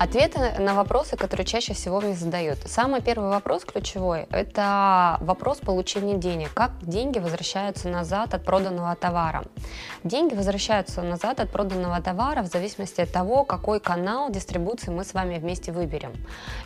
Ответы на вопросы, которые чаще всего мне задают. Самый первый вопрос ключевой – это вопрос получения денег. Как деньги возвращаются назад от проданного товара? Деньги возвращаются назад от проданного товара в зависимости от того, какой канал дистрибуции мы с вами вместе выберем.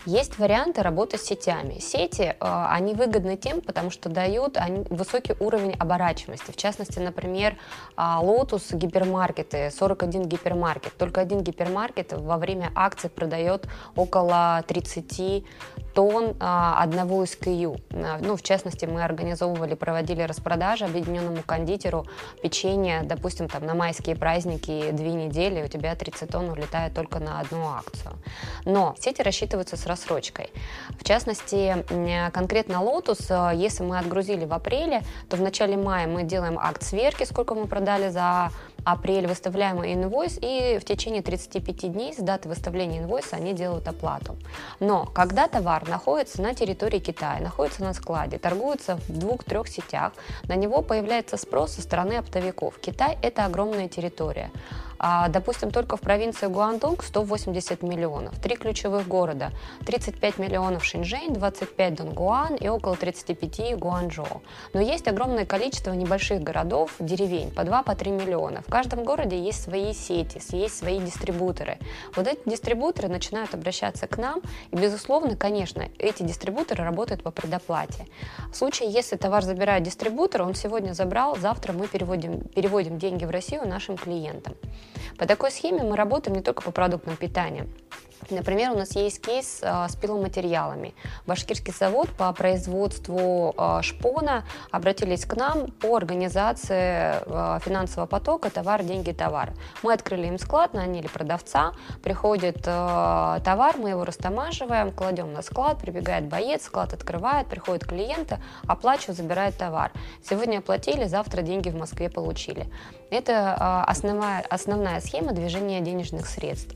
Есть варианты работы с сетями. Сети, э, они выгодны тем, потому что дают высокий уровень оборачиваемости. В частности, например, а, Lotus гипермаркеты, 41 гипермаркет. Только один гипермаркет во время акции продает около 30 тонн а, одного SKU. А, ну, в частности, мы организовывали, проводили распродажи объединенному кондитеру печенья, допустим, там на майские праздники две недели, у тебя 30 тонн улетает только на одну акцию. Но сети рассчитываются с рассрочкой. В частности, конкретно Lotus, а, если мы отгрузили в апреле, то в начале мая мы делаем акт сверки, сколько мы продали за апрель выставляем инвойс, и в течение 35 дней с даты выставления инвойса они делают оплату. Но когда товар находится на территории Китая, находится на складе, торгуется в двух-трех сетях, на него появляется спрос со стороны оптовиков. Китай – это огромная территория. А, допустим, только в провинции Гуандонг 180 миллионов. Три ключевых города. 35 миллионов Шэньчжэнь, 25 Донгуан и около 35 Гуанчжоу. Но есть огромное количество небольших городов, деревень, по 2-3 по миллиона. В каждом городе есть свои сети, есть свои дистрибуторы. Вот эти дистрибуторы начинают обращаться к нам, и, безусловно, конечно, эти дистрибуторы работают по предоплате. В случае, если товар забирает дистрибутор, он сегодня забрал, завтра мы переводим, переводим деньги в Россию нашим клиентам. По такой схеме мы работаем не только по продуктам питания. Например, у нас есть кейс э, с пиломатериалами. Башкирский завод по производству э, шпона обратились к нам по организации э, финансового потока товар, деньги, товар. Мы открыли им склад, наняли продавца, приходит товар, мы его растамаживаем, кладем на склад, прибегает боец, склад открывает, приходят клиенты, оплачивают, забирает товар. Сегодня оплатили, завтра деньги в Москве получили. Это основная, основная схема движения денежных средств.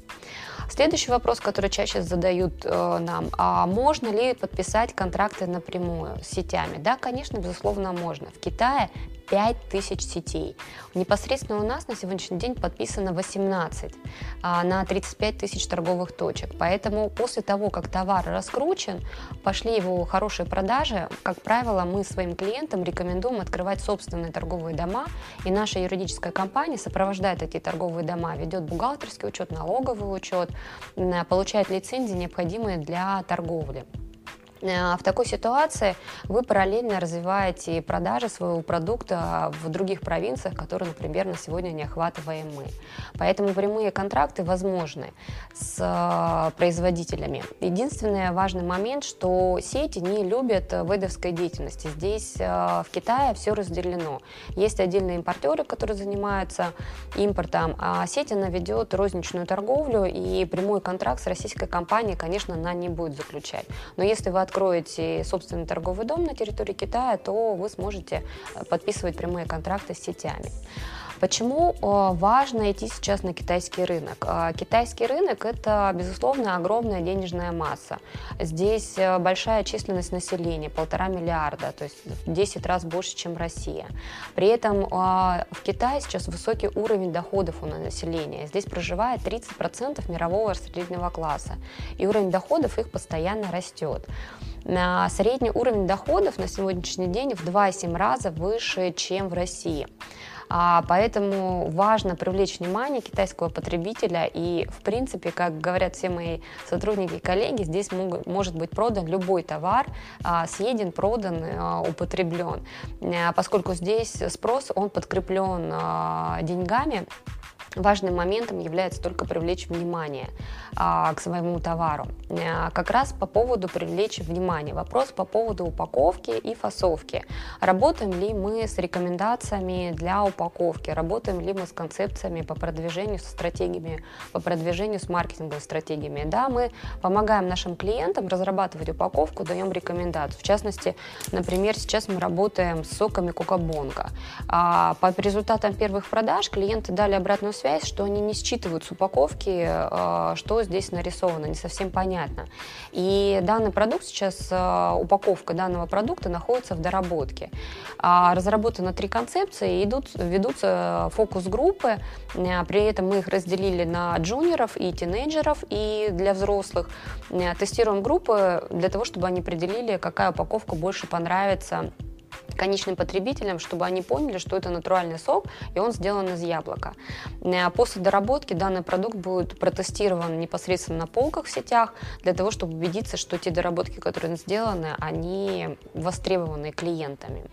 Следующий вопрос, который чаще задают э, нам, а можно ли подписать контракты напрямую с сетями? Да, конечно, безусловно, можно. В Китае 5000 сетей. Непосредственно у нас на сегодняшний день подписано 18 а, на 35 тысяч торговых точек. Поэтому после того, как товар раскручен, пошли его хорошие продажи, как правило, мы своим клиентам рекомендуем открывать собственные торговые дома, и наша юридическая компания сопровождает эти торговые дома, ведет бухгалтерский учет, налоговый учет, получает лицензии, необходимые для торговли. Э, в такой ситуации вы параллельно развиваете продажи своего продукта в других провинциях, которые, например, на сегодня не охватываем мы. Поэтому прямые контракты возможны с э, производителями. Единственный важный момент, что сети не любят выдовской деятельности. Здесь э, в Китае все разделено. Есть отдельные импортеры, которые занимаются импортом, а сеть она ведет розничную торговлю, и прямой контракт с российской компанией, конечно, она не будет заключать. Но если вы откроете собственный торговый дом на территории Китая, то вы сможете э, подписывать прямые контракты с сетями. Почему э, важно идти сейчас на китайский рынок? Э, китайский рынок – это, безусловно, огромная денежная масса. Здесь большая численность населения, полтора миллиарда, то есть в 10 раз больше, чем Россия. При этом в Китае сейчас высокий уровень доходов у населения. Здесь проживает 30% мирового среднего класса, и уровень доходов их постоянно растет. Средний уровень доходов на сегодняшний день в 2,7 раза выше, чем в России. А, поэтому важно привлечь внимание китайского потребителя и, в принципе, как говорят все мои сотрудники и коллеги, здесь мог, может быть продан любой товар, а, съеден, продан, а, употреблен, а, поскольку здесь спрос, он подкреплен деньгами, важным моментом является только привлечь внимание а, к своему товару. А, как раз по поводу привлечь внимание. Вопрос по поводу упаковки и фасовки. Работаем ли мы с рекомендациями для упаковки? Работаем ли мы с концепциями по продвижению, со стратегиями по продвижению, с маркетинговыми стратегиями? Да, мы помогаем нашим клиентам разрабатывать упаковку, даем рекомендации. В частности, например, сейчас мы работаем с соками Кока-Бонга. А, по результатам первых продаж клиенты дали обратную связь связь, что они не считывают с упаковки, э, что здесь нарисовано, не совсем понятно. И данный продукт сейчас, э, упаковка данного продукта находится в доработке. А, разработано три концепции, идут, ведутся фокус-группы, при этом мы их разделили на джуниоров и тинейджеров, и для взрослых. Тестируем группы для того, чтобы они определили, какая упаковка больше понравится конечным потребителям, чтобы они поняли, что это натуральный сок, и он сделан из яблока. Э, после доработки данный продукт будет протестирован непосредственно на полках в сетях, для того, чтобы убедиться, что те доработки, которые сделаны, они востребованы клиентами.